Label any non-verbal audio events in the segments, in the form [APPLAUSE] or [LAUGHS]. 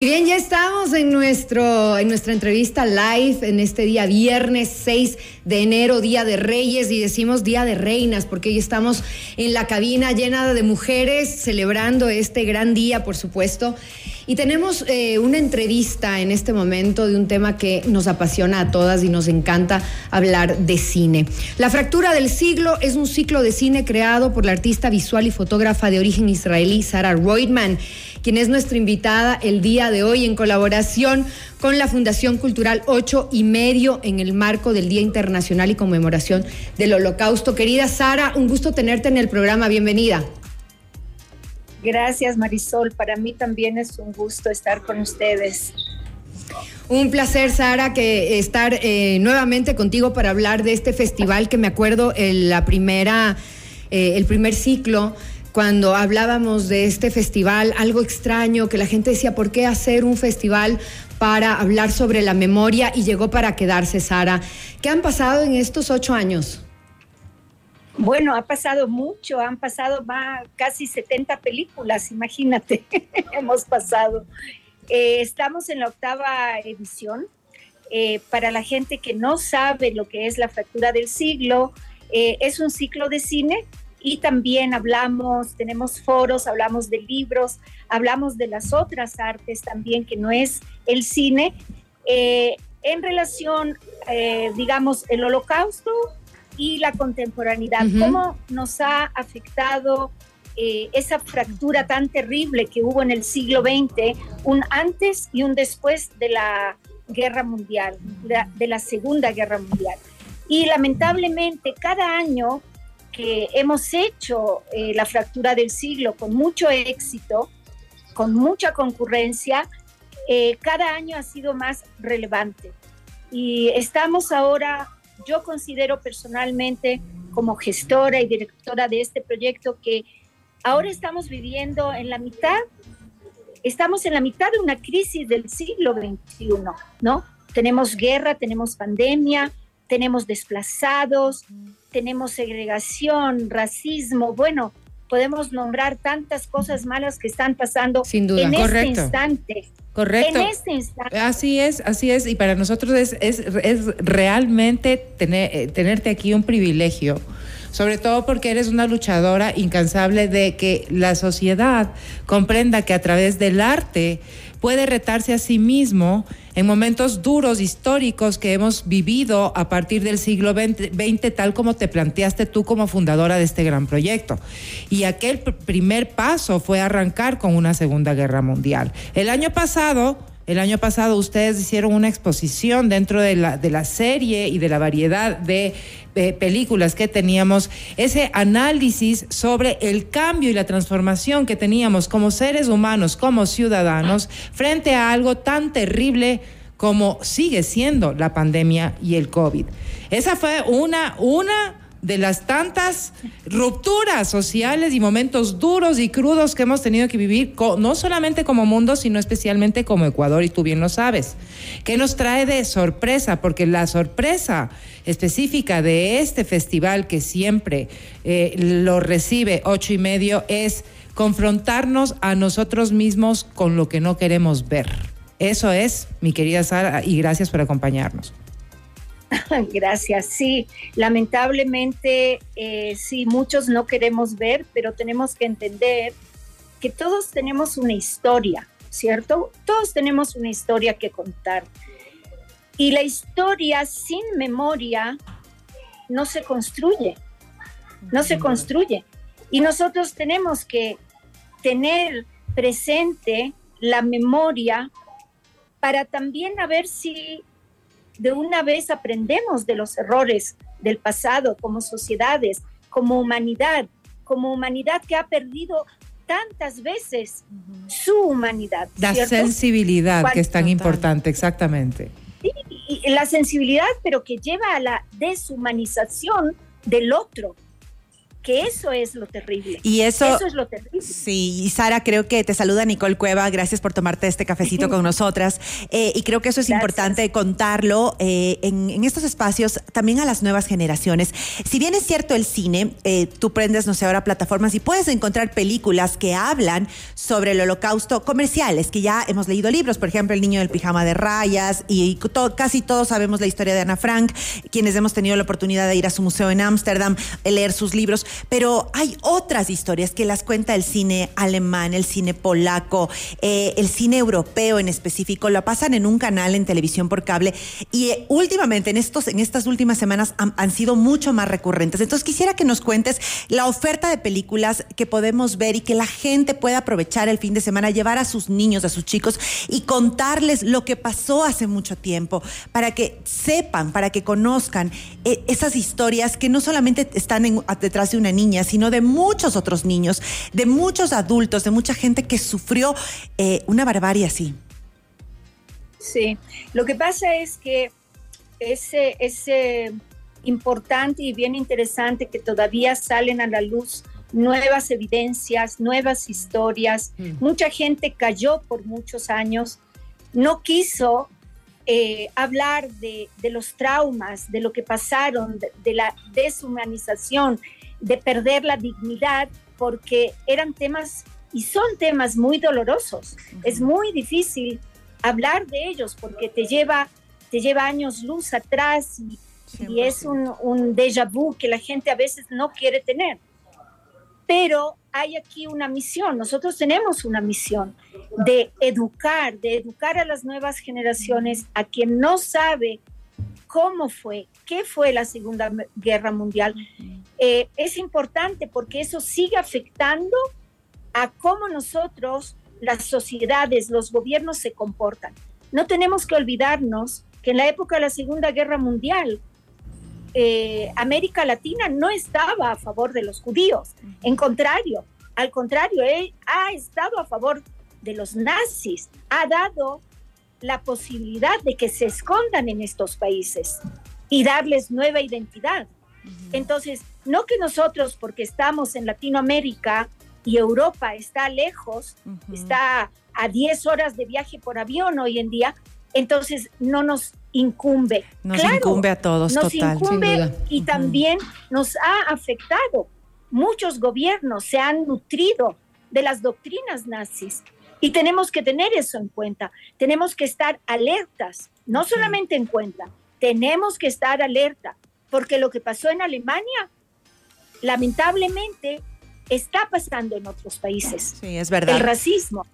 Bien, ya estamos en, nuestro, en nuestra entrevista live en este día viernes 6 de enero, Día de Reyes, y decimos Día de Reinas, porque hoy estamos en la cabina llena de mujeres celebrando este gran día, por supuesto. Y tenemos eh, una entrevista en este momento de un tema que nos apasiona a todas y nos encanta hablar de cine. La fractura del siglo es un ciclo de cine creado por la artista visual y fotógrafa de origen israelí Sarah Reutemann quien es nuestra invitada el día de hoy en colaboración con la Fundación Cultural 8 y medio en el marco del Día Internacional y Conmemoración del Holocausto. Querida Sara, un gusto tenerte en el programa. Bienvenida. Gracias, Marisol. Para mí también es un gusto estar con ustedes. Un placer, Sara, que estar eh, nuevamente contigo para hablar de este festival que me acuerdo en la primera, eh, el primer ciclo cuando hablábamos de este festival, algo extraño, que la gente decía, ¿por qué hacer un festival para hablar sobre la memoria? Y llegó para quedarse, Sara. ¿Qué han pasado en estos ocho años? Bueno, ha pasado mucho, han pasado más, casi 70 películas, imagínate, [LAUGHS] hemos pasado. Eh, estamos en la octava edición. Eh, para la gente que no sabe lo que es la fractura del siglo, eh, es un ciclo de cine y también hablamos, tenemos foros, hablamos de libros, hablamos de las otras artes también, que no es el cine, eh, en relación, eh, digamos, el holocausto y la contemporaneidad, cómo nos ha afectado eh, esa fractura tan terrible que hubo en el siglo XX, un antes y un después de la guerra mundial, de la Segunda Guerra Mundial. Y lamentablemente cada año que hemos hecho eh, la fractura del siglo con mucho éxito, con mucha concurrencia, eh, cada año ha sido más relevante. Y estamos ahora, yo considero personalmente como gestora y directora de este proyecto que ahora estamos viviendo en la mitad, estamos en la mitad de una crisis del siglo XXI, ¿no? Tenemos guerra, tenemos pandemia, tenemos desplazados, tenemos segregación, racismo, bueno, podemos nombrar tantas cosas malas que están pasando Sin duda. en este instante. Correcto. En este instante. Así es, así es. Y para nosotros es, es, es realmente tener, eh, tenerte aquí un privilegio sobre todo porque eres una luchadora incansable de que la sociedad comprenda que a través del arte puede retarse a sí mismo en momentos duros, históricos que hemos vivido a partir del siglo XX, tal como te planteaste tú como fundadora de este gran proyecto. Y aquel primer paso fue arrancar con una Segunda Guerra Mundial. El año pasado el año pasado ustedes hicieron una exposición dentro de la, de la serie y de la variedad de, películas que teníamos, ese análisis sobre el cambio y la transformación que teníamos como seres humanos, como ciudadanos, frente a algo tan terrible como sigue siendo la pandemia y el COVID. Esa fue una, una de las tantas rupturas sociales y momentos duros y crudos que hemos tenido que vivir, no solamente como mundo, sino especialmente como Ecuador, y tú bien lo sabes. ¿Qué nos trae de sorpresa? Porque la sorpresa específica de este festival que siempre eh, lo recibe ocho y medio es confrontarnos a nosotros mismos con lo que no queremos ver. Eso es, mi querida Sara, y gracias por acompañarnos. [LAUGHS] Gracias. Sí, lamentablemente, eh, sí, muchos no queremos ver, pero tenemos que entender que todos tenemos una historia, ¿cierto? Todos tenemos una historia que contar. Y la historia sin memoria no se construye, no se construye. Y nosotros tenemos que tener presente la memoria para también a ver si de una vez aprendemos de los errores del pasado como sociedades, como humanidad, como humanidad que ha perdido tantas veces su humanidad. La sensibilidad que es tan importante, exactamente. Sí, y la sensibilidad, pero que lleva a la deshumanización del otro, que eso es lo terrible. Y eso, eso es lo terrible. Sí, y Sara, creo que te saluda Nicole Cueva. Gracias por tomarte este cafecito [LAUGHS] con nosotras. Eh, y creo que eso es importante contarlo eh, en, estos espacios también a las nuevas generaciones. Si bien es cierto el cine, eh, tú prendes, no sé, ahora plataformas y puedes encontrar películas que hablan sobre el holocausto comerciales, que ya hemos leído libros, por ejemplo, El niño del pijama de rayas, y casi todos sabemos la historia de Ana Frank, quienes hemos tenido la oportunidad de ir a su museo en Ámsterdam, leer sus libros pero hay otras historias que las cuenta el cine alemán, el cine polaco, eh, el cine europeo en específico, lo pasan en un canal en televisión por cable y eh, últimamente, en, estos, en estas últimas semanas, han, sido mucho más recurrentes. Entonces quisiera que nos cuentes la oferta de películas que podemos ver y que la gente pueda aprovechar el fin de semana, llevar a sus niños, a sus chicos y contarles lo que pasó hace mucho tiempo, para que sepan, para que conozcan eh, esas historias que no solamente están detrás de una niña, sino de muchos otros niños, de muchos adultos, de mucha gente que sufrió eh, una barbarie así. Sí, lo que pasa es que ese, ese importante y bien interesante que todavía salen a la luz nuevas evidencias, nuevas historias. Mm. Mucha gente cayó por muchos años, no quiso eh, hablar de, los traumas, de lo que pasaron, de, la deshumanización, de perder la dignidad, porque eran temas y son temas muy dolorosos. Es muy difícil hablar de ellos porque te lleva, te lleva años luz atrás y, y es un, un déjà vu que la gente a veces no quiere tener. Pero hay aquí una misión, nosotros tenemos una misión de educar, de educar a las nuevas generaciones, a quien no sabe cómo fue, qué fue la Segunda Guerra Mundial. Eh, es importante porque eso sigue afectando a cómo nosotros, las sociedades, los gobiernos se comportan. No tenemos que olvidarnos que en la época de la Segunda Guerra Mundial, eh, América Latina no estaba a favor de los judíos. En contrario, al contrario, él ha estado a favor de los nazis, ha dado la posibilidad de que se escondan en estos países y darles nueva identidad. Entonces, no que nosotros, porque estamos en Latinoamérica y Europa está lejos, está a 10 horas de viaje por avión hoy en día, entonces no nos incumbe. Nos incumbe a todos, nos incumbe y también nos ha afectado. Muchos gobiernos se han nutrido de las doctrinas nazis y tenemos que tener eso en cuenta. Tenemos que estar alertas, no solamente en cuenta, tenemos que estar alerta, porque lo que pasó en Alemania, lamentablemente, está pasando en otros países. Sí, es verdad. El racismo,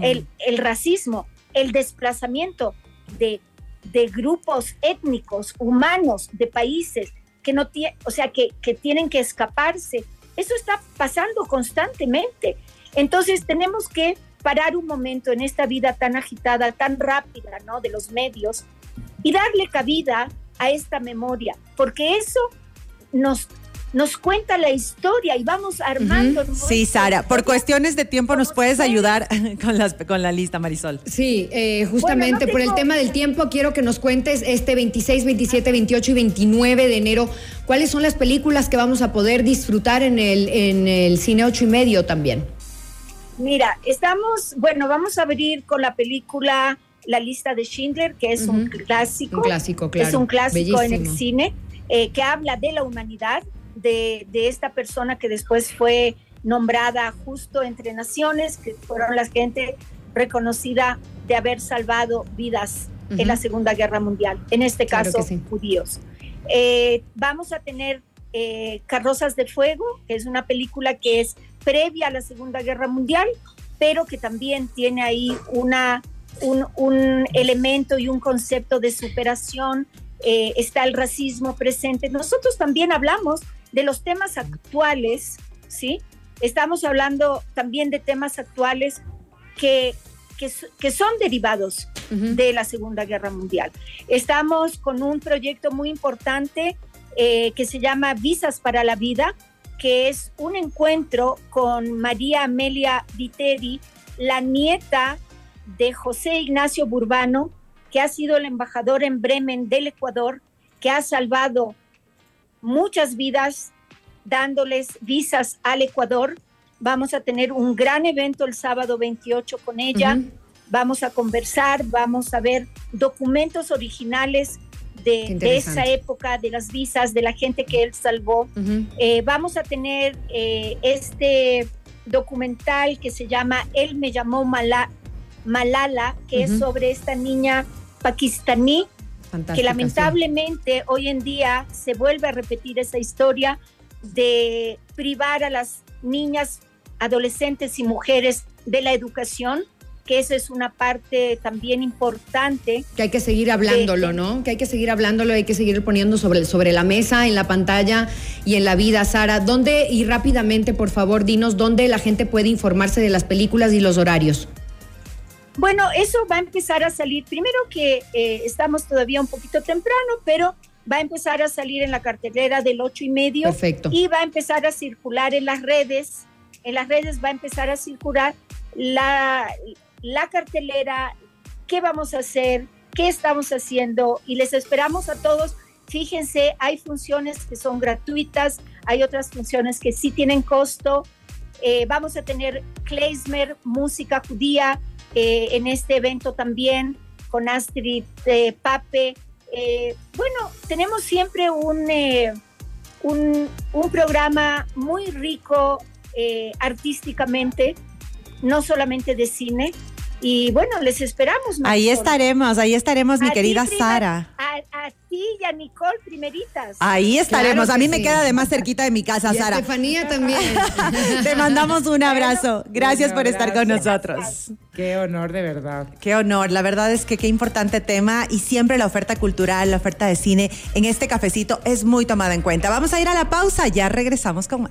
el, el racismo, el desplazamiento de, de grupos étnicos, humanos, de países que no tienen, o sea, que, que tienen que escaparse. Eso está pasando constantemente. Entonces tenemos que parar un momento en esta vida tan agitada, tan rápida, ¿no? De los medios y darle cabida a esta memoria, porque eso nos nos cuenta la historia y vamos armando. Sí, Sara, por cuestiones de tiempo nos puedes ayudar [LAUGHS] con, las, con la lista, Marisol. Sí, eh, justamente por el tema del tiempo quiero que nos cuentes este 26, 27, 28 y 29 de enero, cuáles son las películas que vamos a poder disfrutar en el, en el cine 8 y medio también. Mira, estamos, bueno, vamos a abrir con la película La lista de Schindler, que es un clásico. Un clásico, claro. Es un clásico en el cine, eh, que habla de la humanidad de, esta persona que después fue nombrada justo entre naciones, que fueron la gente reconocida de haber salvado vidas en la Segunda Guerra Mundial, en este caso judíos. Eh, vamos a tener eh, Carrozas de Fuego, que es una película que es previa a la Segunda Guerra Mundial, pero que también tiene ahí una, un, un elemento y un concepto de superación. Eh, está el racismo presente. Nosotros también hablamos de los temas actuales, ¿sí? Estamos hablando también de temas actuales que, que, son derivados de la Segunda Guerra Mundial. Estamos con un proyecto muy importante eh, que se llama Visas para la Vida, que es un encuentro con María Amelia Viteri, la nieta de José Ignacio Burbano, que ha sido el embajador en Bremen del Ecuador, que ha salvado muchas vidas dándoles visas al Ecuador. Vamos a tener un gran evento el sábado 28 con ella. Vamos a conversar, vamos a ver documentos originales de, esa época, de las visas, de la gente que él salvó. Eh, vamos a tener eh, este documental que se llama Él me llamó Malala, que es sobre esta niña pakistaní, que lamentablemente hoy en día se vuelve a repetir esa historia de privar a las niñas, adolescentes y mujeres de la educación que esa es una parte también importante. Que hay que seguir hablándolo, ¿no? Que hay que seguir hablándolo, hay que seguir poniendo sobre, sobre la mesa, en la pantalla y en la vida. Sara, ¿dónde, y rápidamente, por favor, dinos dónde la gente puede informarse de las películas y los horarios? Bueno, eso va a empezar a salir. Primero que eh, estamos todavía un poquito temprano, pero va a empezar a salir en la cartelera del ocho y medio. Perfecto. Y va a empezar a circular en las redes. En las redes va a empezar a circular la, la cartelera, qué vamos a hacer, qué estamos haciendo y les esperamos a todos. Fíjense, hay funciones que son gratuitas, hay otras funciones que sí tienen costo. Eh, vamos a tener klezmer, música judía, eh, en este evento también, con Astrid eh, Pape. bueno, tenemos siempre un, un, un, programa muy rico artísticamente, no solamente de cine, y bueno, les esperamos. Ahí estaremos, ahí estaremos, mi querida Sara. Ti a Nicole, primeritas. Ahí estaremos. a mí me queda de más cerquita de mi casa, Sara. Estefanía también. [LAUGHS] Te mandamos un abrazo. Gracias por estar con nosotros. Qué honor, de verdad. Qué honor. La verdad es que qué importante tema y siempre la oferta cultural, la oferta de cine en este cafecito es muy tomada en cuenta. Vamos a ir a la pausa, ya regresamos con más.